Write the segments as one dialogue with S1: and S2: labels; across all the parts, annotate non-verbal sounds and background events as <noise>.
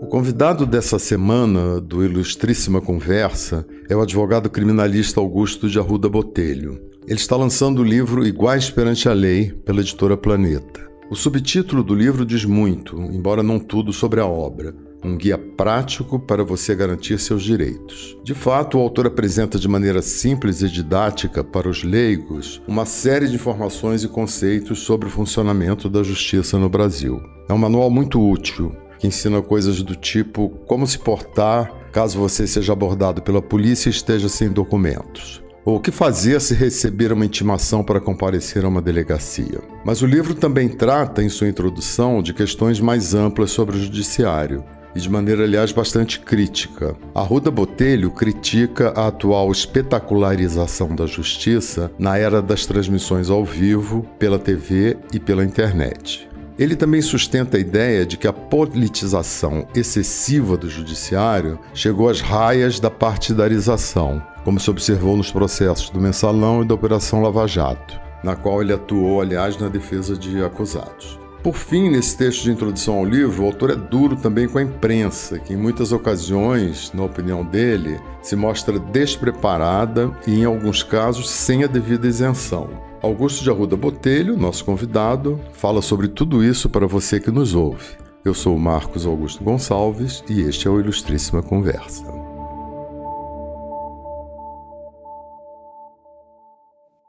S1: O convidado dessa semana do Ilustríssima Conversa é o advogado criminalista Augusto de Arruda Botelho. Ele está lançando o livro Iguais perante a Lei pela editora Planeta. O subtítulo do livro diz muito, embora não tudo, sobre a obra. Um guia prático para você garantir seus direitos. De fato, o autor apresenta de maneira simples e didática para os leigos uma série de informações e conceitos sobre o funcionamento da justiça no Brasil. É um manual muito útil que ensina coisas do tipo como se portar caso você seja abordado pela polícia e esteja sem documentos. Ou o que fazer se receber uma intimação para comparecer a uma delegacia. Mas o livro também trata, em sua introdução, de questões mais amplas sobre o judiciário, e de maneira, aliás, bastante crítica. Arruda Botelho critica a atual espetacularização da justiça na era das transmissões ao vivo, pela TV e pela internet. Ele também sustenta a ideia de que a politização excessiva do judiciário chegou às raias da partidarização, como se observou nos processos do Mensalão e da Operação Lava Jato, na qual ele atuou, aliás, na defesa de acusados. Por fim, nesse texto de introdução ao livro, o autor é duro também com a imprensa, que em muitas ocasiões, na opinião dele, se mostra despreparada e, em alguns casos, sem a devida isenção. Augusto de Arruda Botelho, nosso convidado, fala sobre tudo isso para você que nos ouve. Eu sou Marcos Augusto Gonçalves e este é o Ilustríssima Conversa.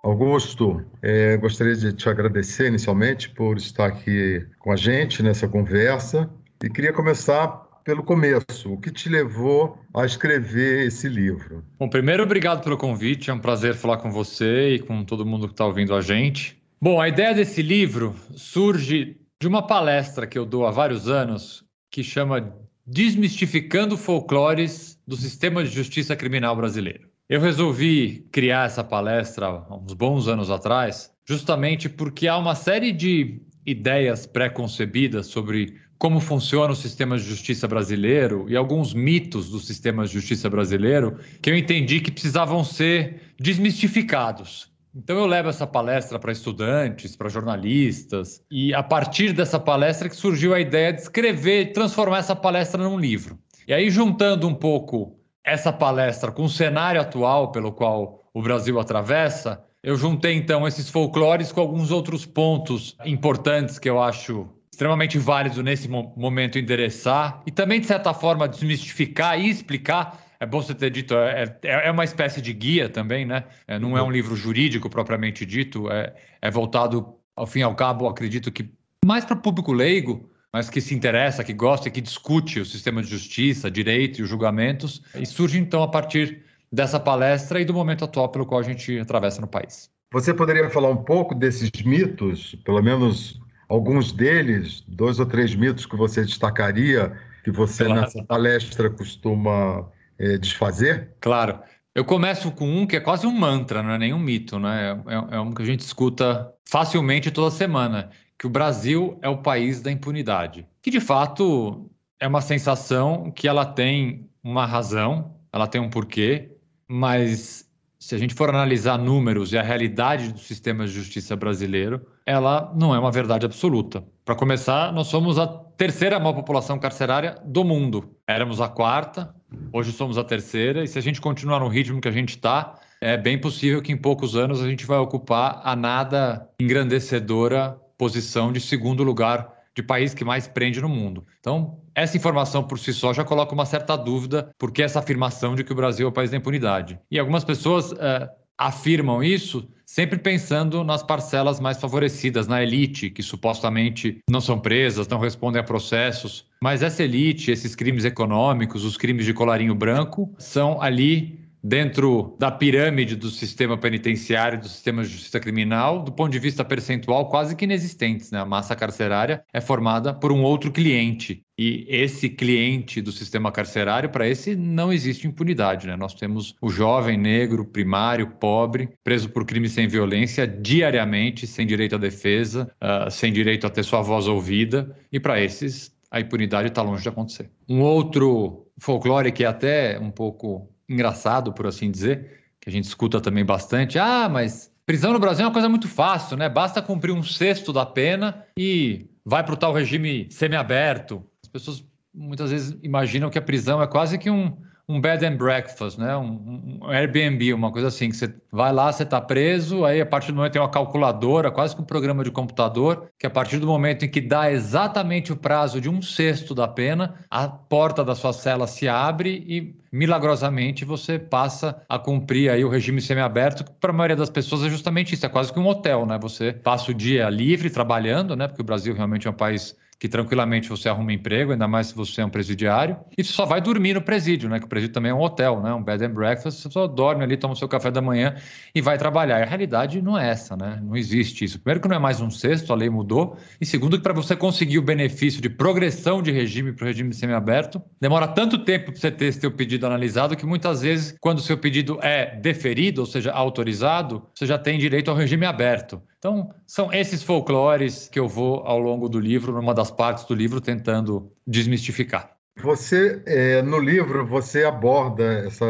S1: Augusto, é, gostaria de te agradecer inicialmente por estar aqui com a gente nessa conversa e queria começar pelo começo. O que te levou a escrever esse livro?
S2: Bom, primeiro, obrigado pelo convite. É um prazer falar com você e com todo mundo que está ouvindo a gente. Bom, a ideia desse livro surge de uma palestra que eu dou há vários anos que chama Desmistificando Folclores do Sistema de Justiça Criminal Brasileiro. Eu resolvi criar essa palestra há uns bons anos atrás, justamente porque há uma série de ideias pré-concebidas sobre como funciona o sistema de justiça brasileiro e alguns mitos do sistema de justiça brasileiro que eu entendi que precisavam ser desmistificados. Então eu levo essa palestra para estudantes, para jornalistas, e a partir dessa palestra que surgiu a ideia de escrever, transformar essa palestra num livro. E aí juntando um pouco essa palestra com o cenário atual pelo qual o Brasil atravessa, eu juntei então esses folclores com alguns outros pontos importantes que eu acho extremamente válido nesse momento endereçar e também, de certa forma, desmistificar e explicar. É bom você ter dito, é, é, é uma espécie de guia também, né? É, não é um livro jurídico propriamente dito, é, é voltado, ao fim e ao cabo, acredito que mais para o público leigo, mas que se interessa, que gosta e que discute o sistema de justiça, direito e os julgamentos, e surge então a partir dessa palestra e do momento atual pelo qual a gente atravessa no país.
S1: Você poderia falar um pouco desses mitos, pelo menos alguns deles, dois ou três mitos que você destacaria, que você claro. nessa palestra costuma é, desfazer?
S2: Claro. Eu começo com um que é quase um mantra, não é nenhum mito, né? É, é um que a gente escuta facilmente toda semana, que o Brasil é o país da impunidade. Que de fato é uma sensação que ela tem uma razão, ela tem um porquê, mas se a gente for analisar números e a realidade do sistema de justiça brasileiro, ela não é uma verdade absoluta. Para começar, nós somos a terceira maior população carcerária do mundo. Éramos a quarta, hoje somos a terceira, e se a gente continuar no ritmo que a gente está, é bem possível que em poucos anos a gente vai ocupar a nada engrandecedora posição de segundo lugar de país que mais prende no mundo. Então, essa informação por si só já coloca uma certa dúvida por que essa afirmação de que o Brasil é o país da impunidade. E algumas pessoas é, afirmam isso sempre pensando nas parcelas mais favorecidas, na elite, que supostamente não são presas, não respondem a processos. Mas essa elite, esses crimes econômicos, os crimes de colarinho branco, são ali dentro da pirâmide do sistema penitenciário, do sistema de justiça criminal, do ponto de vista percentual, quase que inexistentes. Né? A massa carcerária é formada por um outro cliente. E esse cliente do sistema carcerário, para esse não existe impunidade. Né? Nós temos o jovem negro, primário, pobre, preso por crime sem violência, diariamente, sem direito à defesa, uh, sem direito a ter sua voz ouvida. E para esses, a impunidade está longe de acontecer. Um outro folclore que é até um pouco engraçado, por assim dizer, que a gente escuta também bastante. Ah, mas Prisão no Brasil é uma coisa muito fácil, né? Basta cumprir um sexto da pena e vai para o tal regime semiaberto. As pessoas muitas vezes imaginam que a prisão é quase que um, um bed and breakfast, né? Um, um, Airbnb, uma coisa assim, que você vai lá, você está preso, aí a partir do momento tem uma calculadora, quase que um programa de computador, que a partir do momento em que dá exatamente o prazo de um sexto da pena, a porta da sua cela se abre e milagrosamente você passa a cumprir aí o regime semiaberto, que para a maioria das pessoas é justamente isso, é quase que um hotel, né? Você passa o dia livre trabalhando, né? Porque o Brasil realmente é um país que tranquilamente você arruma emprego, ainda mais se você é um presidiário, e só vai dormir no presídio, né? Que o presídio também é um hotel, né? Um bed and breakfast, você só dorme ali, toma o seu café da manhã e vai trabalhar. E a realidade não é essa, né? Não existe isso. Primeiro que não é mais um sexto, a lei mudou, e segundo que para você conseguir o benefício de progressão de regime para o regime semiaberto, demora tanto tempo para você ter esse seu pedido analisado que muitas vezes, quando o seu pedido é deferido, ou seja, autorizado, você já tem direito ao regime aberto. Então, são esses folclores que eu vou, ao longo do livro, numa das partes do livro, tentando desmistificar.
S1: Você, é, no livro, você aborda essa,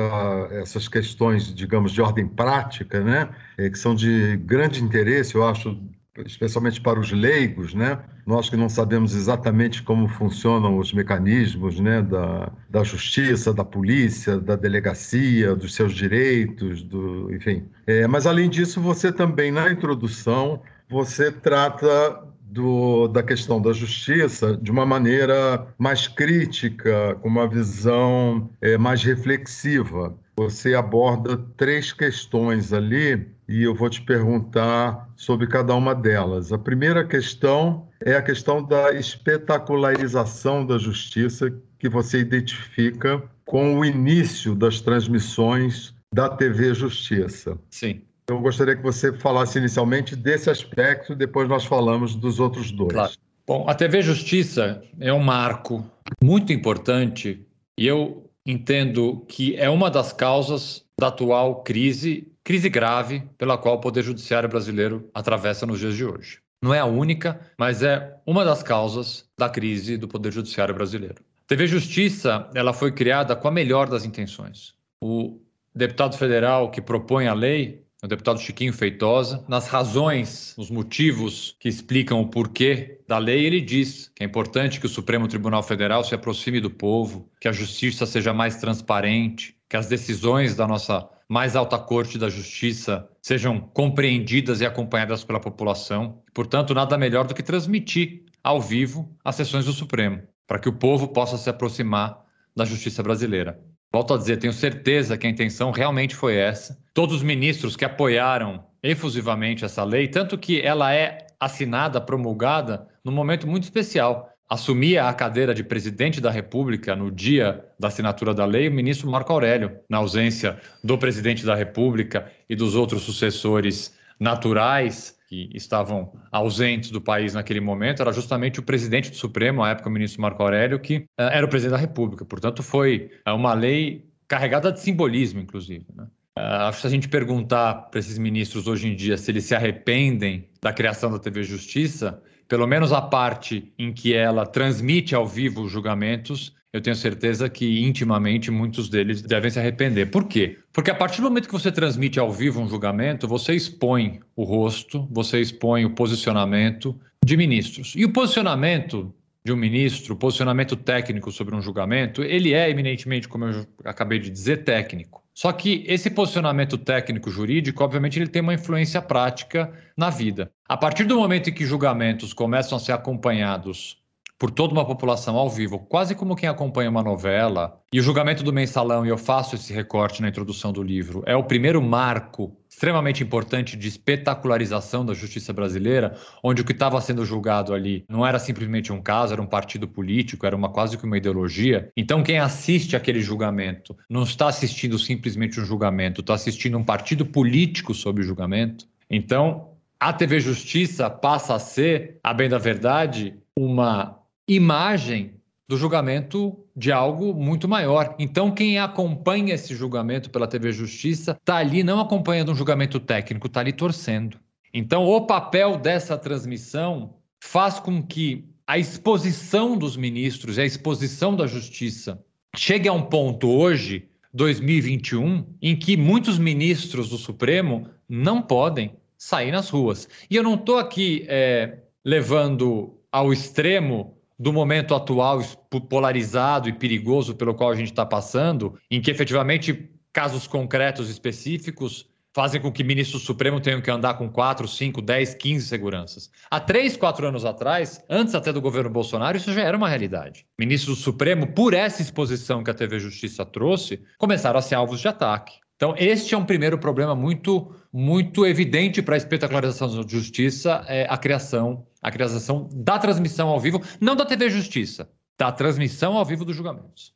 S1: essas questões, digamos, de ordem prática, né? É, que são de grande interesse, eu acho, especialmente para os leigos, né? Nós que não sabemos exatamente como funcionam os mecanismos, né, da, da justiça, da polícia, da delegacia, dos seus direitos, do, enfim. É, mas além disso, você também na introdução você trata do, da questão da justiça de uma maneira mais crítica, com uma visão é, mais reflexiva. Você aborda três questões ali e eu vou te perguntar sobre cada uma delas. A primeira questão é a questão da espetacularização da justiça que você identifica com o início das transmissões da TV Justiça.
S2: Sim.
S1: Eu gostaria que você falasse inicialmente desse aspecto, depois nós falamos dos outros dois. Claro.
S2: Bom, a TV Justiça é um marco muito importante e eu entendo que é uma das causas da atual crise crise grave pela qual o Poder Judiciário brasileiro atravessa nos dias de hoje. Não é a única, mas é uma das causas da crise do Poder Judiciário brasileiro. A TV Justiça ela foi criada com a melhor das intenções. O deputado federal que propõe a lei, o deputado Chiquinho Feitosa, nas razões, nos motivos que explicam o porquê da lei, ele diz que é importante que o Supremo Tribunal Federal se aproxime do povo, que a justiça seja mais transparente, que as decisões da nossa mais alta corte da justiça sejam compreendidas e acompanhadas pela população. Portanto, nada melhor do que transmitir ao vivo as sessões do Supremo, para que o povo possa se aproximar da justiça brasileira. Volto a dizer, tenho certeza que a intenção realmente foi essa. Todos os ministros que apoiaram efusivamente essa lei, tanto que ela é assinada, promulgada, num momento muito especial assumia a cadeira de presidente da República no dia da assinatura da lei o ministro Marco Aurélio, na ausência do presidente da República e dos outros sucessores naturais que estavam ausentes do país naquele momento, era justamente o presidente do Supremo, à época o ministro Marco Aurélio, que uh, era o presidente da República. Portanto, foi uh, uma lei carregada de simbolismo, inclusive. Né? Uh, acho que se a gente perguntar para esses ministros hoje em dia se eles se arrependem da criação da TV Justiça, pelo menos a parte em que ela transmite ao vivo os julgamentos, eu tenho certeza que intimamente muitos deles devem se arrepender. Por quê? Porque a partir do momento que você transmite ao vivo um julgamento, você expõe o rosto, você expõe o posicionamento de ministros. E o posicionamento de um ministro, posicionamento técnico sobre um julgamento, ele é eminentemente, como eu acabei de dizer, técnico. Só que esse posicionamento técnico jurídico, obviamente, ele tem uma influência prática na vida. A partir do momento em que julgamentos começam a ser acompanhados por toda uma população ao vivo, quase como quem acompanha uma novela, e o julgamento do mensalão, e eu faço esse recorte na introdução do livro, é o primeiro marco extremamente importante de espetacularização da justiça brasileira, onde o que estava sendo julgado ali não era simplesmente um caso, era um partido político, era uma quase que uma ideologia. Então, quem assiste aquele julgamento não está assistindo simplesmente um julgamento, está assistindo um partido político sob o julgamento. Então, a TV Justiça passa a ser, a bem da verdade, uma imagem do julgamento de algo muito maior. Então, quem acompanha esse julgamento pela TV Justiça está ali não acompanhando um julgamento técnico, está ali torcendo. Então, o papel dessa transmissão faz com que a exposição dos ministros e a exposição da Justiça chegue a um ponto hoje, 2021, em que muitos ministros do Supremo não podem sair nas ruas. E eu não estou aqui é, levando ao extremo do momento atual polarizado e perigoso pelo qual a gente está passando, em que efetivamente casos concretos específicos fazem com que ministros supremos tenham que andar com 4, 5, 10, 15 seguranças. Há 3, 4 anos atrás, antes até do governo Bolsonaro, isso já era uma realidade. Ministros do Supremo, por essa exposição que a TV Justiça trouxe, começaram a ser alvos de ataque. Então, este é um primeiro problema muito, muito evidente para a espetacularização da justiça, é a criação, a criação da transmissão ao vivo, não da TV Justiça, da transmissão ao vivo dos julgamentos.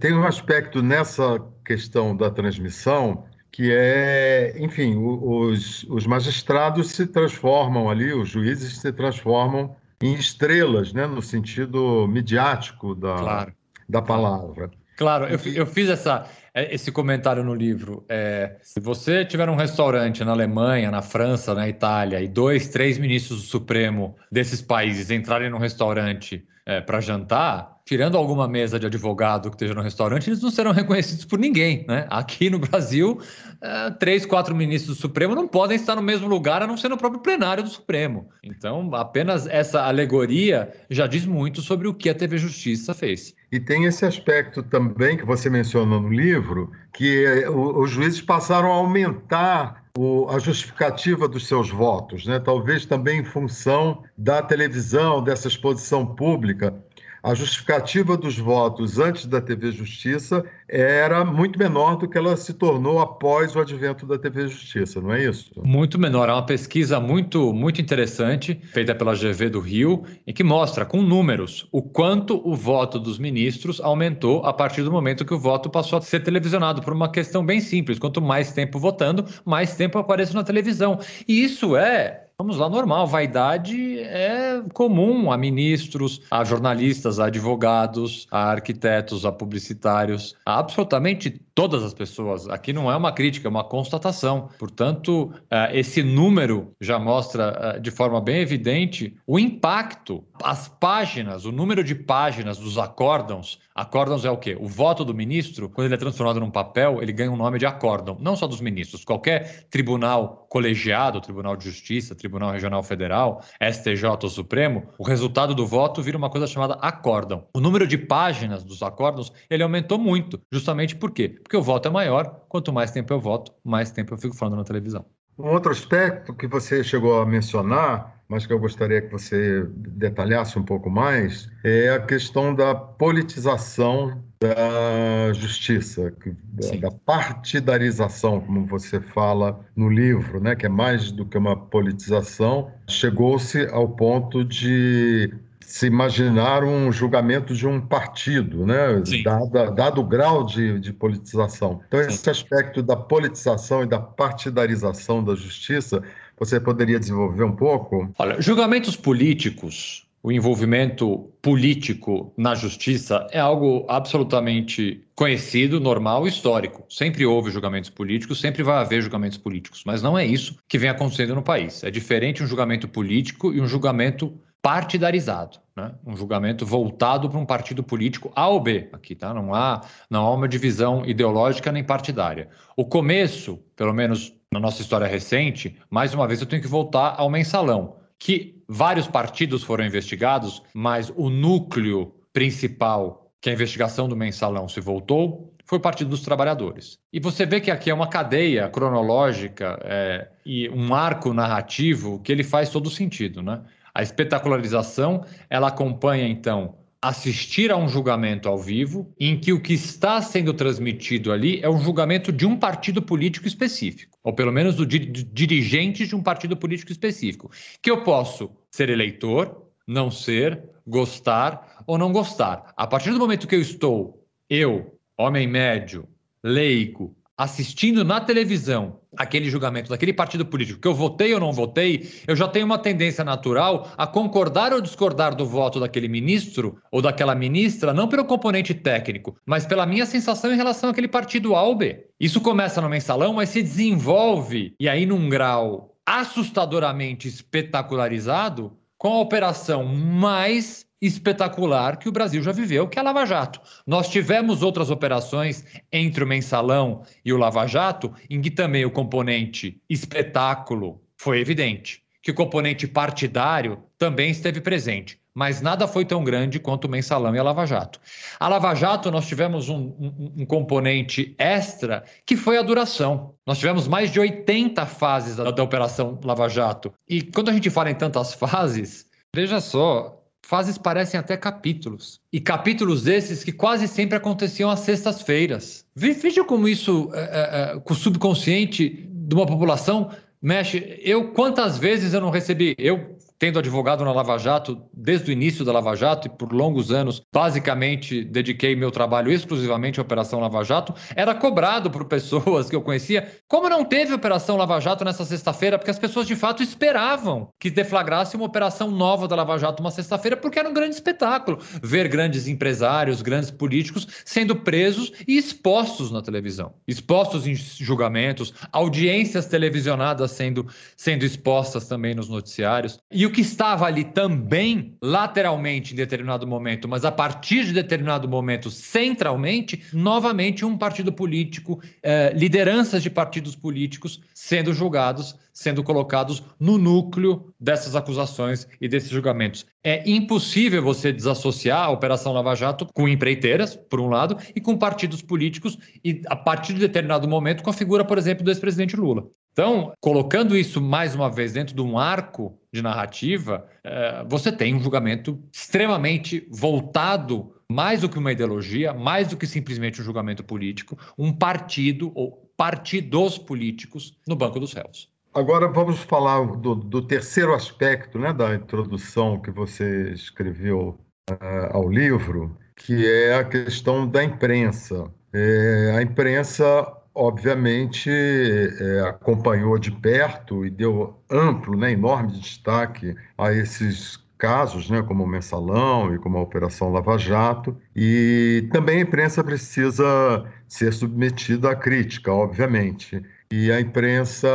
S1: Tem um aspecto nessa questão da transmissão que é, enfim, os, os magistrados se transformam ali, os juízes se transformam em estrelas, né, no sentido midiático da, claro. da palavra.
S2: Claro, eu, eu fiz essa, é, esse comentário no livro. É, se você tiver um restaurante na Alemanha, na França, na Itália, e dois, três ministros do Supremo desses países entrarem no restaurante é, para jantar, tirando alguma mesa de advogado que esteja no restaurante, eles não serão reconhecidos por ninguém. Né? Aqui no Brasil, é, três, quatro ministros do Supremo não podem estar no mesmo lugar, a não ser no próprio plenário do Supremo. Então, apenas essa alegoria já diz muito sobre o que a TV Justiça fez.
S1: E tem esse aspecto também que você menciona no livro, que é, os juízes passaram a aumentar a justificativa dos seus votos, né? talvez também em função da televisão, dessa exposição pública a justificativa dos votos antes da TV Justiça era muito menor do que ela se tornou após o advento da TV Justiça, não é isso?
S2: Muito menor. É uma pesquisa muito, muito interessante, feita pela GV do Rio, em que mostra com números o quanto o voto dos ministros aumentou a partir do momento que o voto passou a ser televisionado, por uma questão bem simples. Quanto mais tempo votando, mais tempo aparece na televisão. E isso é Vamos lá, normal. Vaidade é comum a ministros, a jornalistas, a advogados, a arquitetos, a publicitários, a absolutamente todas as pessoas. Aqui não é uma crítica, é uma constatação. Portanto, eh, esse número já mostra eh, de forma bem evidente o impacto, as páginas, o número de páginas dos acórdãos Acórdãos é o quê? O voto do ministro, quando ele é transformado num papel, ele ganha um nome de acórdão, não só dos ministros. Qualquer tribunal colegiado, Tribunal de Justiça, Tribunal Regional Federal, STJ ou Supremo, o resultado do voto vira uma coisa chamada acórdão. O número de páginas dos acórdãos, ele aumentou muito, justamente por quê? Porque o voto é maior, quanto mais tempo eu voto, mais tempo eu fico falando na televisão.
S1: Um outro aspecto que você chegou a mencionar mas que eu gostaria que você detalhasse um pouco mais, é a questão da politização da justiça, da partidarização, como você fala no livro, né, que é mais do que uma politização, chegou-se ao ponto de se imaginar um julgamento de um partido, né? Dado, dado o grau de, de politização. Então, Sim. esse aspecto da politização e da partidarização da justiça você poderia desenvolver um pouco?
S2: Olha, julgamentos políticos, o envolvimento político na justiça é algo absolutamente conhecido, normal e histórico. Sempre houve julgamentos políticos, sempre vai haver julgamentos políticos, mas não é isso que vem acontecendo no país. É diferente um julgamento político e um julgamento partidarizado, né? um julgamento voltado para um partido político A ou B. Aqui, tá? Não há, não há uma divisão ideológica nem partidária. O começo, pelo menos na nossa história recente, mais uma vez eu tenho que voltar ao mensalão, que vários partidos foram investigados, mas o núcleo principal que a investigação do mensalão se voltou foi o Partido dos Trabalhadores. E você vê que aqui é uma cadeia cronológica é, e um arco narrativo que ele faz todo sentido, né? A espetacularização, ela acompanha então assistir a um julgamento ao vivo, em que o que está sendo transmitido ali é um julgamento de um partido político específico, ou pelo menos do di dirigente de um partido político específico, que eu posso ser eleitor, não ser, gostar ou não gostar. A partir do momento que eu estou, eu, homem médio, leigo, assistindo na televisão aquele julgamento daquele partido político que eu votei ou não votei, eu já tenho uma tendência natural a concordar ou discordar do voto daquele ministro ou daquela ministra, não pelo componente técnico, mas pela minha sensação em relação àquele partido A. Isso começa no mensalão, mas se desenvolve, e aí num grau assustadoramente espetacularizado, com a operação mais espetacular que o Brasil já viveu, que é a Lava Jato. Nós tivemos outras operações entre o Mensalão e o Lava Jato, em que também o componente espetáculo foi evidente. Que o componente partidário também esteve presente mas nada foi tão grande quanto o mensalão e a Lava Jato. A Lava Jato, nós tivemos um, um, um, componente extra que foi a duração. Nós tivemos mais de 80 fases da, da Operação Lava Jato. E quando a gente fala em tantas <laughs> fases, veja só, fases parecem até capítulos. E capítulos esses que quase sempre aconteciam às sextas-feiras. Veja como isso, é, é, é, com o subconsciente de uma população, mexe. Eu, quantas vezes eu não recebi? Eu tendo advogado na Lava Jato desde o início da Lava Jato e por longos anos, basicamente dediquei meu trabalho exclusivamente à Operação Lava Jato, era cobrado por pessoas que eu conhecia. Como não teve Operação Lava Jato nessa sexta-feira? Porque as pessoas de fato esperavam que deflagrasse uma operação nova da Lava Jato uma sexta-feira, porque era um grande espetáculo ver grandes empresários, grandes políticos sendo presos e expostos na televisão, expostos em julgamentos, audiências televisionadas sendo, sendo expostas também nos noticiários. E o que estava ali também, lateralmente em determinado momento, mas a partir de determinado momento, centralmente, novamente um partido político, eh, lideranças de partidos políticos sendo julgados, sendo colocados no núcleo dessas acusações e desses julgamentos. É impossível você desassociar a Operação Lava Jato com empreiteiras, por um lado, e com partidos políticos, e a partir de determinado momento com a figura, por exemplo, do ex-presidente Lula. Então, colocando isso mais uma vez dentro de um arco de narrativa, é, você tem um julgamento extremamente voltado, mais do que uma ideologia, mais do que simplesmente um julgamento político, um partido ou partidos políticos no banco dos réus.
S1: Agora vamos falar do, do terceiro aspecto né, da introdução que você escreveu uh, ao livro, que é a questão da imprensa. É, a imprensa obviamente, é, acompanhou de perto e deu amplo, né, enorme destaque a esses casos, né, como o Mensalão e como a Operação Lava Jato, e também a imprensa precisa ser submetida à crítica, obviamente. E a imprensa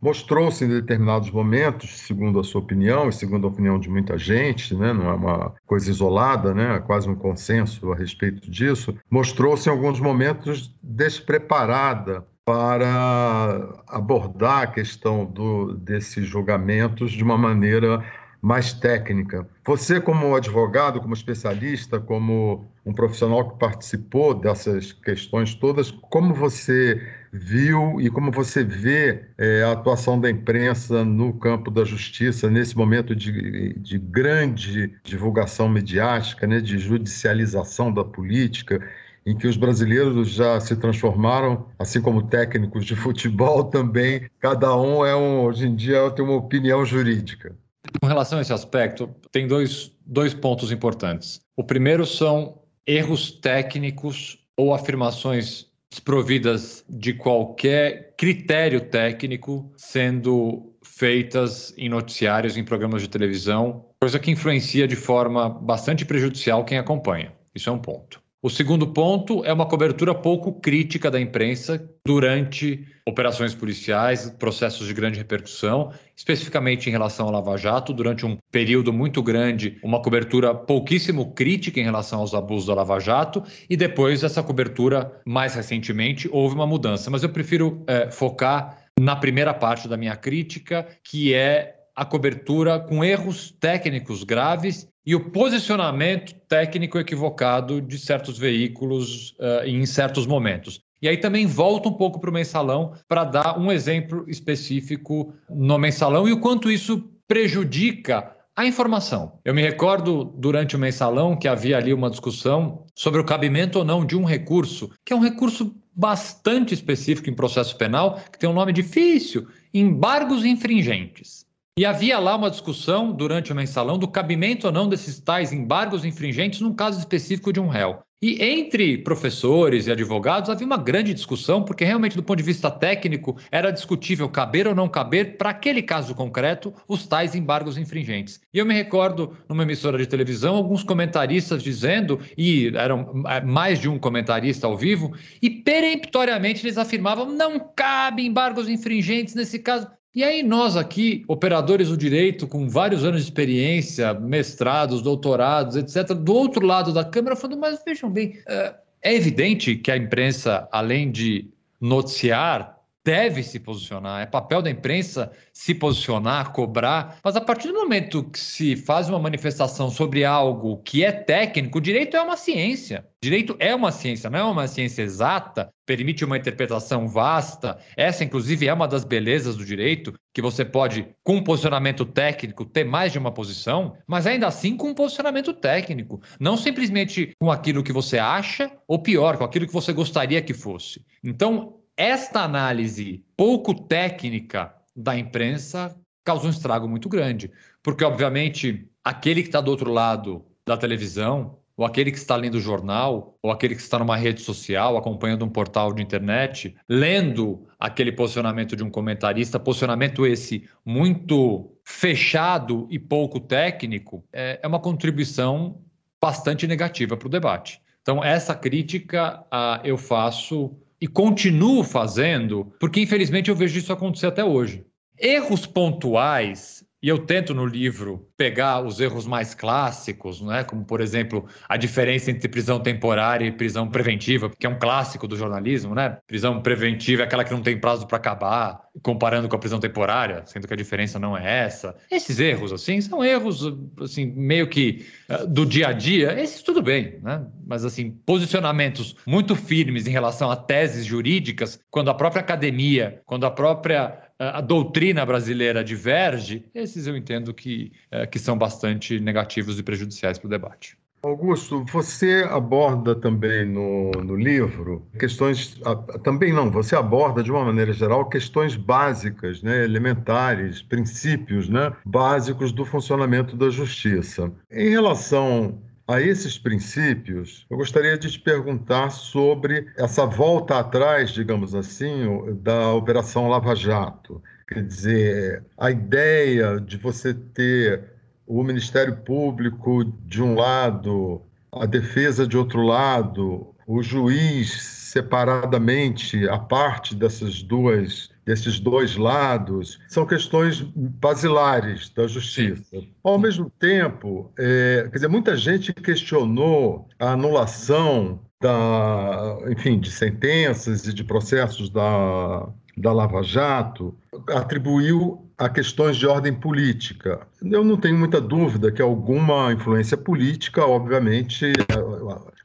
S1: mostrou-se em determinados momentos, segundo a sua opinião e segundo a opinião de muita gente, né, não é uma coisa isolada, né, é quase um consenso a respeito disso, mostrou-se em alguns momentos despreparada para abordar a questão do, desses julgamentos de uma maneira mais técnica. Você, como advogado, como especialista, como um profissional que participou dessas questões todas, como você viu e como você vê é, a atuação da imprensa no campo da justiça nesse momento de, de grande divulgação mediática, né, de judicialização da política? em que os brasileiros já se transformaram, assim como técnicos de <laughs> futebol também, cada um é um, hoje em dia tem uma opinião jurídica.
S2: Com relação a esse aspecto, tem dois, dois pontos importantes. O primeiro são erros técnicos ou afirmações desprovidas de qualquer critério técnico sendo feitas em noticiários, em programas de televisão, coisa que influencia de forma bastante prejudicial quem acompanha. Isso é um ponto. O segundo ponto é uma cobertura pouco crítica da imprensa durante operações policiais, processos de grande repercussão, especificamente em relação ao Lava Jato, durante um período muito grande, uma cobertura pouquíssimo crítica em relação aos abusos da Lava Jato, e depois essa cobertura, mais recentemente, houve uma mudança. Mas eu prefiro é, focar na primeira parte da minha crítica, que é a cobertura com erros técnicos graves e o posicionamento técnico equivocado de certos veículos uh, em certos momentos. E aí também volta um pouco para o mensalão para dar um exemplo específico no mensalão e o quanto isso prejudica a informação. Eu me recordo durante o mensalão que havia ali uma discussão sobre o cabimento ou não de um recurso, que é um recurso bastante específico em processo penal, que tem um nome difícil, embargos infringentes. E havia lá uma discussão durante o mensalão do cabimento ou não desses tais embargos infringentes num caso específico de um réu. E entre professores e advogados havia uma grande discussão, porque realmente, do ponto de vista técnico, era discutível caber ou não caber, para aquele caso concreto, os tais embargos infringentes. E eu me recordo, numa emissora de televisão, alguns comentaristas dizendo, e eram é, mais de um comentarista ao vivo, e peremptoriamente eles afirmavam: não cabe embargos infringentes nesse caso. E aí nós aqui, operadores do direito, com vários anos de experiência, mestrados, doutorados, etc., do outro lado da Câmara, falando, mas vejam bem, é, é evidente que a imprensa, além de noticiar deve se posicionar, é papel da imprensa se posicionar, cobrar, mas a partir do momento que se faz uma manifestação sobre algo que é técnico, o direito é uma ciência. Direito é uma ciência, não é uma ciência exata, permite uma interpretação vasta. Essa, inclusive, é uma das belezas do direito, que você pode, com um posicionamento técnico, ter mais de uma posição, mas ainda assim com um posicionamento técnico. Não simplesmente com aquilo que você acha, ou pior, com aquilo que você gostaria que fosse. Então, esta análise pouco técnica da imprensa causou um estrago muito grande, porque, obviamente, aquele que está do outro lado da televisão, ou aquele que está lendo o jornal, ou aquele que está numa rede social, acompanhando um portal de internet, lendo aquele posicionamento de um comentarista, posicionamento esse muito fechado e pouco técnico, é, é uma contribuição bastante negativa para o debate. Então, essa crítica uh, eu faço e continuo fazendo, porque infelizmente eu vejo isso acontecer até hoje. Erros pontuais e eu tento no livro pegar os erros mais clássicos, né? como, por exemplo, a diferença entre prisão temporária e prisão preventiva, que é um clássico do jornalismo. Né? Prisão preventiva é aquela que não tem prazo para acabar, comparando com a prisão temporária, sendo que a diferença não é essa. Esses erros, assim, são erros assim, meio que uh, do dia a dia. Esses tudo bem, né? mas assim, posicionamentos muito firmes em relação a teses jurídicas, quando a própria academia, quando a própria a doutrina brasileira diverge, esses eu entendo que, é, que são bastante negativos e prejudiciais para o debate.
S1: Augusto, você aborda também no, no livro questões. Também não, você aborda de uma maneira geral questões básicas, né, elementares, princípios né, básicos do funcionamento da justiça. Em relação a esses princípios, eu gostaria de te perguntar sobre essa volta atrás, digamos assim, da Operação Lava Jato. Quer dizer, a ideia de você ter o Ministério Público de um lado, a defesa de outro lado, o juiz separadamente, a parte dessas duas desses dois lados, são questões basilares da justiça. Ao mesmo tempo, é, quer dizer, muita gente questionou a anulação da, enfim, de sentenças e de processos da, da Lava Jato, atribuiu a questões de ordem política. Eu não tenho muita dúvida que alguma influência política, obviamente,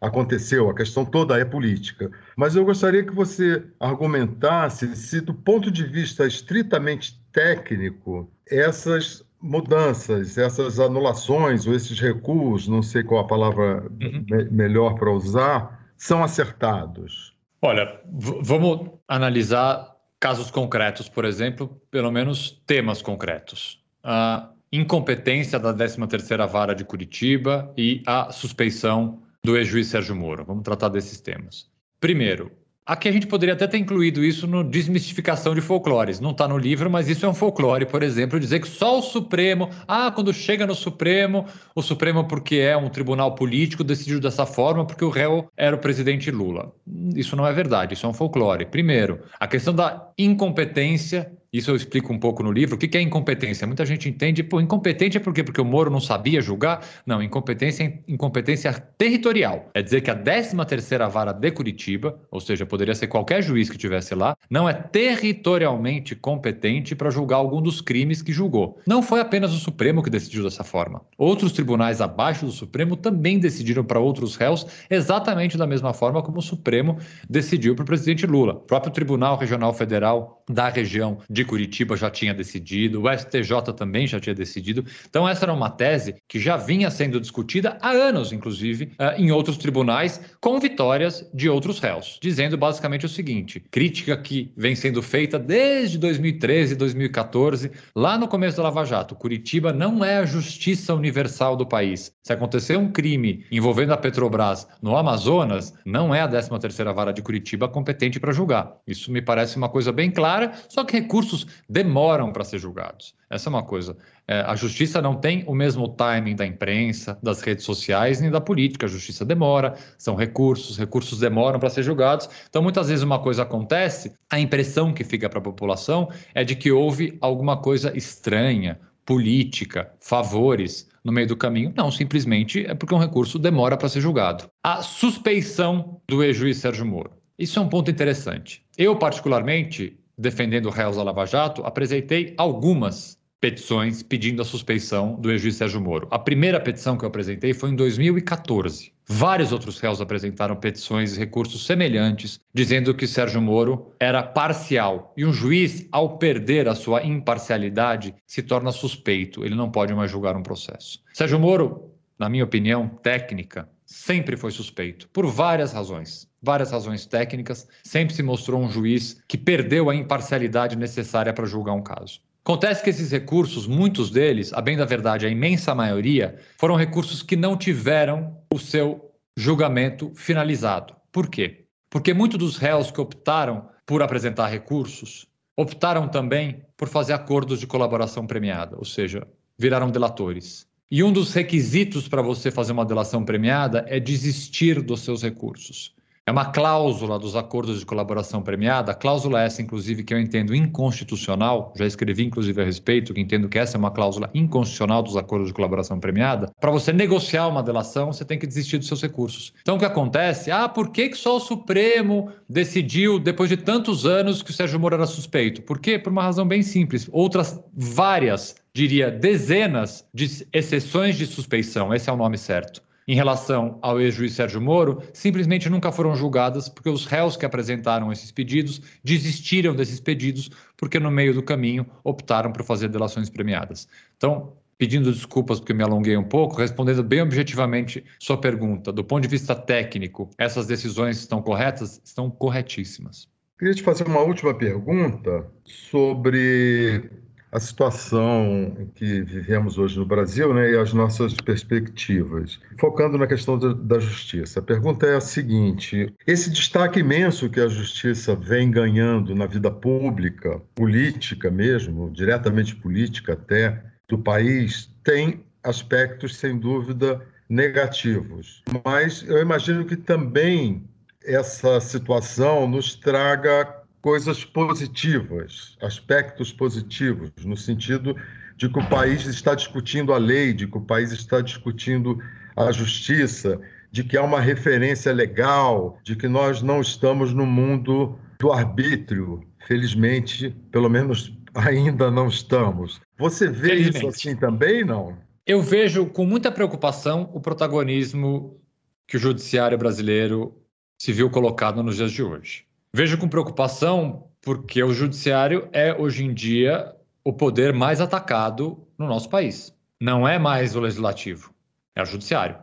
S1: aconteceu, a questão toda é política. Mas eu gostaria que você argumentasse se, do ponto de vista estritamente técnico, essas mudanças, essas anulações ou esses recuos, não sei qual a palavra uhum. me melhor para usar, são acertados.
S2: Olha, vamos analisar casos concretos, por exemplo, pelo menos temas concretos. A incompetência da 13ª Vara de Curitiba e a suspeição do ex-juiz Sérgio Moro. Vamos tratar desses temas. Primeiro, Aqui a gente poderia até ter incluído isso no desmistificação de folclores. Não está no livro, mas isso é um folclore, por exemplo, dizer que só o Supremo, ah, quando chega no Supremo, o Supremo, porque é um tribunal político, decidiu dessa forma porque o réu era o presidente Lula. Isso não é verdade, isso é um folclore. Primeiro, a questão da incompetência isso eu explico um pouco no livro. O que é incompetência? Muita gente entende, pô, incompetente é por quê? Porque o Moro não sabia julgar? Não, incompetência é incompetência territorial. É dizer que a 13ª Vara de Curitiba, ou seja, poderia ser qualquer juiz que estivesse lá, não é territorialmente competente para julgar algum dos crimes que julgou. Não foi apenas o Supremo que decidiu dessa forma. Outros tribunais abaixo do Supremo também decidiram para outros réus exatamente da mesma forma como o Supremo decidiu para o presidente Lula. O próprio Tribunal Regional Federal da região de de Curitiba já tinha decidido, o STJ também já tinha decidido. Então, essa era uma tese que já vinha sendo discutida há anos, inclusive, eh, em outros tribunais, com vitórias de outros réus, dizendo basicamente o seguinte: crítica que vem sendo feita desde 2013, 2014, lá no começo da Lava Jato. Curitiba não é a justiça universal do país. Se acontecer um crime envolvendo a Petrobras no Amazonas, não é a 13ª Vara de Curitiba competente para julgar. Isso me parece uma coisa bem clara, só que recursos recursos demoram para ser julgados. Essa é uma coisa. É, a justiça não tem o mesmo timing da imprensa, das redes sociais, nem da política. A justiça demora, são recursos, recursos demoram para ser julgados. Então, muitas vezes uma coisa acontece, a impressão que fica para a população é de que houve alguma coisa estranha, política, favores no meio do caminho. Não, simplesmente é porque um recurso demora para ser julgado. A suspeição do ex-juiz Sérgio Moro. Isso é um ponto interessante. Eu, particularmente, defendendo réus da Lava Jato, apresentei algumas petições pedindo a suspeição do ex-juiz Sérgio Moro. A primeira petição que eu apresentei foi em 2014. Vários outros réus apresentaram petições e recursos semelhantes, dizendo que Sérgio Moro era parcial. E um juiz, ao perder a sua imparcialidade, se torna suspeito. Ele não pode mais julgar um processo. Sérgio Moro, na minha opinião técnica, sempre foi suspeito, por várias razões. Várias razões técnicas, sempre se mostrou um juiz que perdeu a imparcialidade necessária para julgar um caso. Acontece que esses recursos, muitos deles, a bem da verdade, a imensa maioria, foram recursos que não tiveram o seu julgamento finalizado. Por quê? Porque muitos dos réus que optaram por apresentar recursos optaram também por fazer acordos de colaboração premiada, ou seja, viraram delatores. E um dos requisitos para você fazer uma delação premiada é desistir dos seus recursos. É uma cláusula dos acordos de colaboração premiada, cláusula essa, inclusive, que eu entendo inconstitucional, já escrevi, inclusive, a respeito, que entendo que essa é uma cláusula inconstitucional dos acordos de colaboração premiada. Para você negociar uma delação, você tem que desistir dos seus recursos. Então, o que acontece? Ah, por que, que só o Supremo decidiu, depois de tantos anos, que o Sérgio Moro era suspeito? Por quê? Por uma razão bem simples. Outras várias, diria, dezenas de exceções de suspeição, esse é o nome certo em relação ao ex-juiz Sérgio Moro simplesmente nunca foram julgadas porque os réus que apresentaram esses pedidos desistiram desses pedidos porque no meio do caminho optaram por fazer delações premiadas. Então, pedindo desculpas porque me alonguei um pouco, respondendo bem objetivamente sua pergunta, do ponto de vista técnico, essas decisões estão corretas? Estão corretíssimas.
S1: Queria te fazer uma última pergunta sobre a situação que vivemos hoje no Brasil né, e as nossas perspectivas. Focando na questão da justiça, a pergunta é a seguinte: esse destaque imenso que a justiça vem ganhando na vida pública, política mesmo, diretamente política até, do país, tem aspectos, sem dúvida, negativos. Mas eu imagino que também essa situação nos traga coisas positivas, aspectos positivos, no sentido de que o país está discutindo a lei, de que o país está discutindo a justiça, de que há uma referência legal, de que nós não estamos no mundo do arbítrio. Felizmente, pelo menos ainda não estamos. Você vê isso assim também, não?
S2: Eu vejo com muita preocupação o protagonismo que o judiciário brasileiro se viu colocado nos dias de hoje. Vejo com preocupação porque o judiciário é, hoje em dia, o poder mais atacado no nosso país. Não é mais o legislativo, é o judiciário.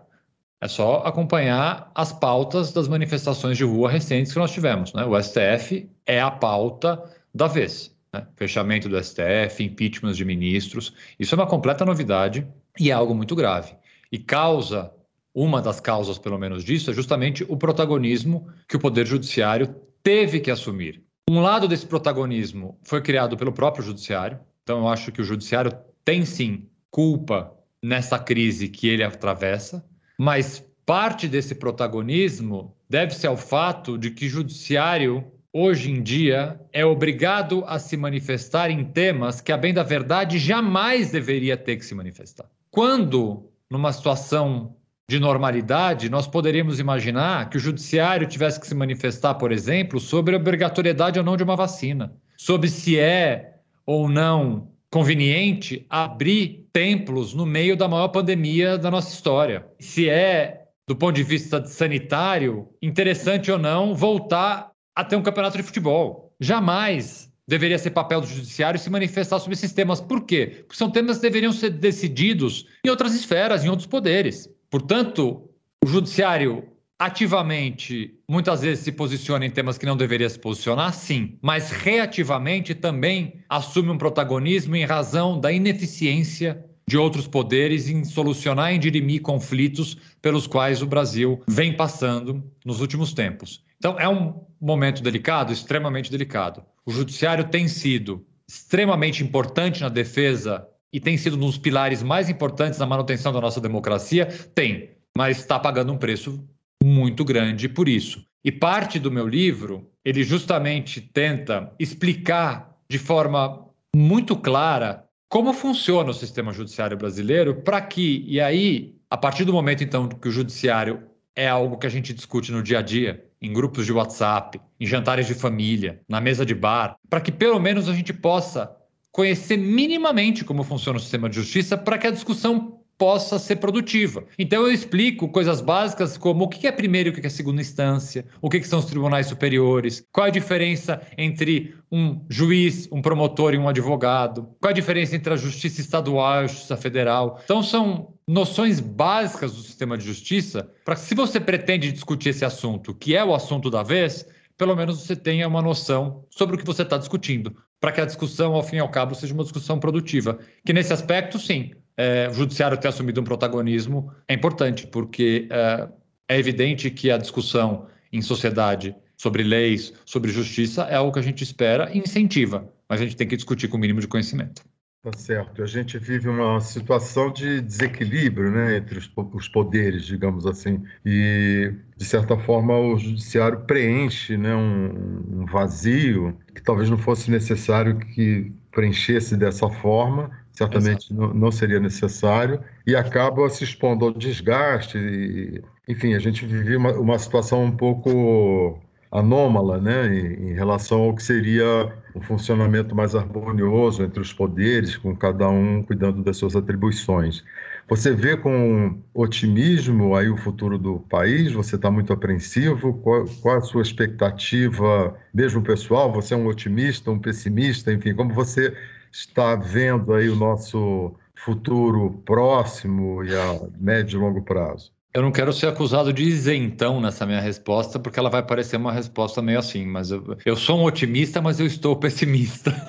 S2: É só acompanhar as pautas das manifestações de rua recentes que nós tivemos. Né? O STF é a pauta da vez. Né? Fechamento do STF, impeachment de ministros. Isso é uma completa novidade e é algo muito grave. E causa, uma das causas, pelo menos, disso é justamente o protagonismo que o Poder Judiciário teve que assumir. Um lado desse protagonismo foi criado pelo próprio judiciário, então eu acho que o judiciário tem sim culpa nessa crise que ele atravessa, mas parte desse protagonismo deve-se ao fato de que o judiciário hoje em dia é obrigado a se manifestar em temas que, a bem da verdade, jamais deveria ter que se manifestar. Quando, numa situação de normalidade, nós poderíamos imaginar que o judiciário tivesse que se manifestar, por exemplo, sobre a obrigatoriedade ou não de uma vacina, sobre se é ou não conveniente abrir templos no meio da maior pandemia da nossa história, se é, do ponto de vista sanitário, interessante ou não voltar a ter um campeonato de futebol. Jamais deveria ser papel do judiciário se manifestar sobre esses temas. Por quê? Porque são temas que deveriam ser decididos em outras esferas, em outros poderes. Portanto, o judiciário ativamente muitas vezes se posiciona em temas que não deveria se posicionar, sim, mas reativamente também assume um protagonismo em razão da ineficiência de outros poderes em solucionar e dirimir conflitos pelos quais o Brasil vem passando nos últimos tempos. Então, é um momento delicado, extremamente delicado. O judiciário tem sido extremamente importante na defesa e tem sido um dos pilares mais importantes na manutenção da nossa democracia? Tem, mas está pagando um preço muito grande por isso. E parte do meu livro, ele justamente tenta explicar de forma muito clara como funciona o sistema judiciário brasileiro para que, e aí, a partir do momento então que o judiciário é algo que a gente discute no dia a dia, em grupos de WhatsApp, em jantares de família, na mesa de bar, para que pelo menos a gente possa conhecer minimamente como funciona o sistema de justiça para que a discussão possa ser produtiva. Então eu explico coisas básicas como o que é primeira e o que é segunda instância, o que são os tribunais superiores, qual a diferença entre um juiz, um promotor e um advogado, qual a diferença entre a justiça estadual e a justiça federal. Então são noções básicas do sistema de justiça para que se você pretende discutir esse assunto, que é o assunto da vez, pelo menos você tenha uma noção sobre o que você está discutindo, para que a discussão, ao fim e ao cabo, seja uma discussão produtiva. Que nesse aspecto, sim, é, o judiciário ter assumido um protagonismo é importante, porque é, é evidente que a discussão em sociedade sobre leis, sobre justiça, é algo que a gente espera e incentiva, mas a gente tem que discutir com o mínimo de conhecimento.
S1: Tá certo. A gente vive uma situação de desequilíbrio né, entre os, os, poderes, digamos assim. E, de certa forma, o judiciário preenche né, um, um vazio que talvez não fosse necessário que preenchesse dessa forma, certamente não, não, seria necessário, e acaba se expondo ao desgaste. E, enfim, a gente vive uma, uma situação um pouco anômala né, em, em, relação ao que seria um funcionamento mais harmonioso entre os poderes, com cada um cuidando das suas atribuições. Você vê com otimismo aí o futuro do país? Você está muito apreensivo? Qual, qual, a sua expectativa, mesmo pessoal? Você é um otimista, um pessimista? Enfim, como você está vendo aí o nosso futuro próximo e a médio e longo prazo?
S2: Eu não quero ser acusado de isentão nessa minha resposta, porque ela vai parecer uma resposta meio assim, mas eu, eu sou um otimista, mas eu estou pessimista. <laughs>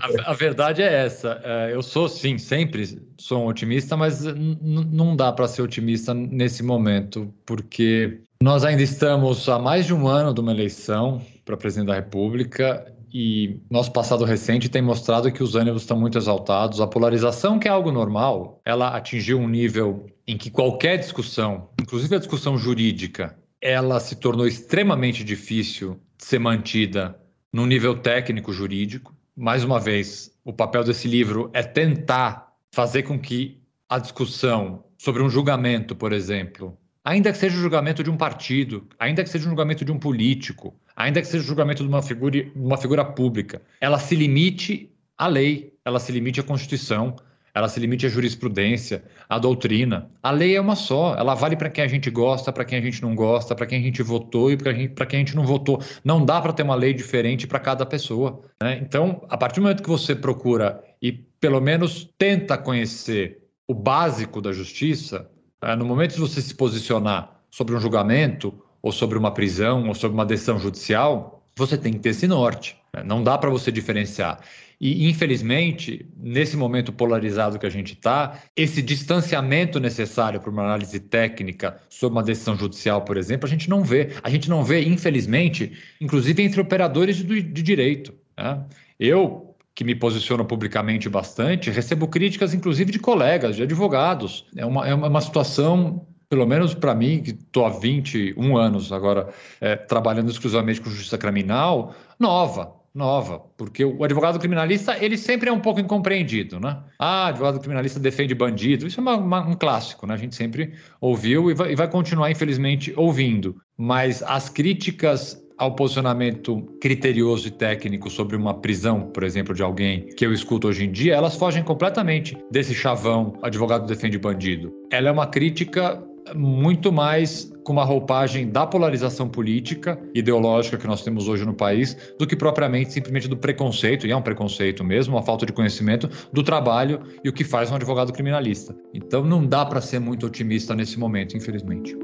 S2: a, a, verdade é essa. É, eu sou, sim, sempre sou um otimista, mas não dá para ser otimista nesse momento, porque nós ainda estamos há mais de um ano de uma eleição para presidente da República e nosso passado recente tem mostrado que os ânimos estão muito exaltados. A polarização, que é algo normal, ela atingiu um nível em que qualquer discussão, inclusive a discussão jurídica, ela se tornou extremamente difícil de ser mantida no nível técnico jurídico. Mais uma vez, o papel desse livro é tentar fazer com que a discussão sobre um julgamento, por exemplo, ainda que seja o julgamento de um partido, ainda que seja o julgamento de um político, ainda que seja o julgamento de uma figura, uma figura pública, ela se limite à lei, ela se limite à Constituição, ela se limite à jurisprudência, à doutrina. A lei é uma só, ela vale para quem a gente gosta, para quem a gente não gosta, para quem a gente votou e para quem a gente não votou. Não dá para ter uma lei diferente para cada pessoa. Né? Então, a partir do momento que você procura e pelo menos tenta conhecer o básico da justiça? No momento de você se posicionar sobre um julgamento ou sobre uma prisão, ou sobre uma decisão judicial, você tem que ter esse norte. Né? Não dá para você diferenciar. E, infelizmente, nesse momento polarizado que a gente está, esse distanciamento necessário para uma análise técnica sobre uma decisão judicial, por exemplo, a gente não vê. A gente não vê, infelizmente, inclusive entre operadores de, de direito. Né? Eu, que me posiciono publicamente bastante, recebo críticas, inclusive, de colegas, de advogados. É uma, é uma situação pelo menos para mim, que estou há 21 anos agora é, trabalhando exclusivamente com justiça criminal, nova, nova, porque o advogado criminalista ele sempre é um pouco incompreendido, né? Ah, advogado criminalista defende bandido, isso é uma, uma, um clássico, né? A gente sempre ouviu e vai, e vai continuar, infelizmente, ouvindo. Mas as críticas ao posicionamento criterioso e técnico sobre uma prisão, por exemplo, de alguém que eu escuto hoje em dia, elas fogem completamente desse chavão advogado defende bandido. Ela é uma crítica muito mais com uma roupagem da polarização política, ideológica que nós temos hoje no país, do que propriamente simplesmente do preconceito, e é um preconceito mesmo, uma falta de conhecimento do trabalho e o que faz um advogado criminalista. Então não dá para ser muito otimista nesse momento, infelizmente.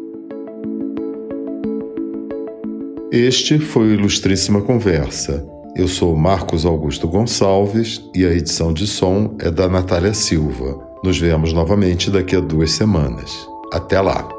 S1: Este foi o Ilustríssima Conversa. Eu sou Marcos Augusto Gonçalves e a edição de som é da Natália Silva. Nos vemos novamente daqui a duas semanas. Até lá!